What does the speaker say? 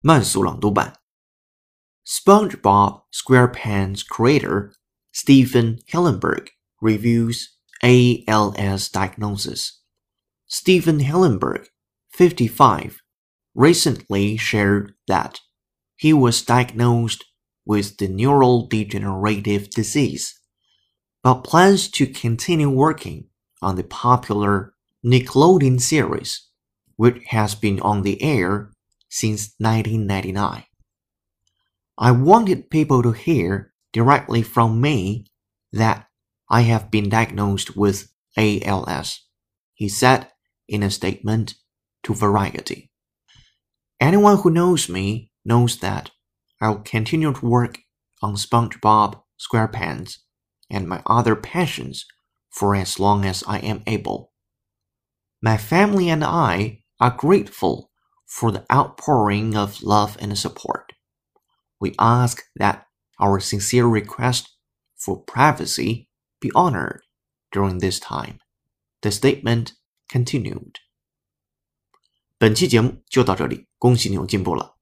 慢速朗读版。SpongeBob SquarePants creator Stephen Hillenburg reviews ALS diagnosis. Stephen Hillenburg, 55, recently shared that he was diagnosed with the neurodegenerative disease, but plans to continue working on the popular Nickelodeon series, which has been on the air since 1999. I wanted people to hear directly from me that I have been diagnosed with ALS, he said in a statement to Variety. Anyone who knows me knows that I'll continue to work on SpongeBob SquarePants and my other passions for as long as I am able. My family and I are grateful for the outpouring of love and support. We ask that our sincere request for privacy be honored during this time. The statement continued. 本期节目就到这里，恭喜你又进步了。